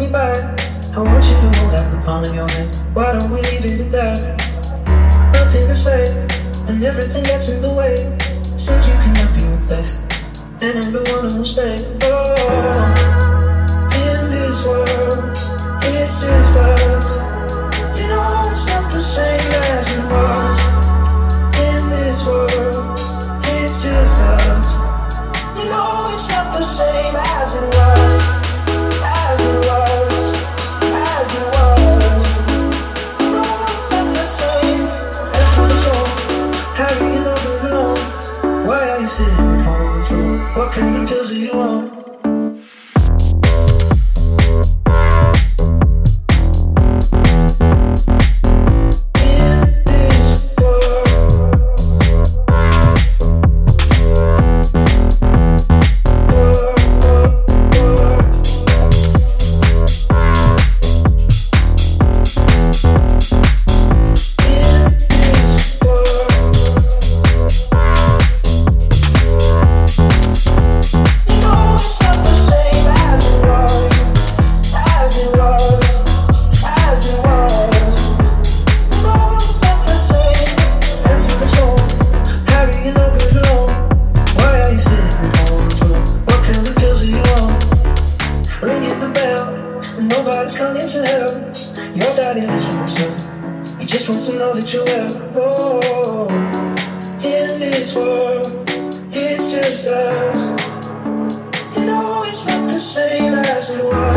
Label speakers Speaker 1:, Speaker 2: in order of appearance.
Speaker 1: me back. I want you to hold out the palm of your hand. Why don't we leave it at that? Nothing to say, and everything gets in the way. Said you cannot be replaced, and I'm the one who'll stay. Oh, in this world, it's just us. You know it's not the same as it was. In this world, it's just us. You know it's not the same What kind of pills do you want? The bell, nobody's coming to help. Your daddy lives for himself. He just wants to know that you're well. Oh, in this world, it's just us. You know it's not the same as it was.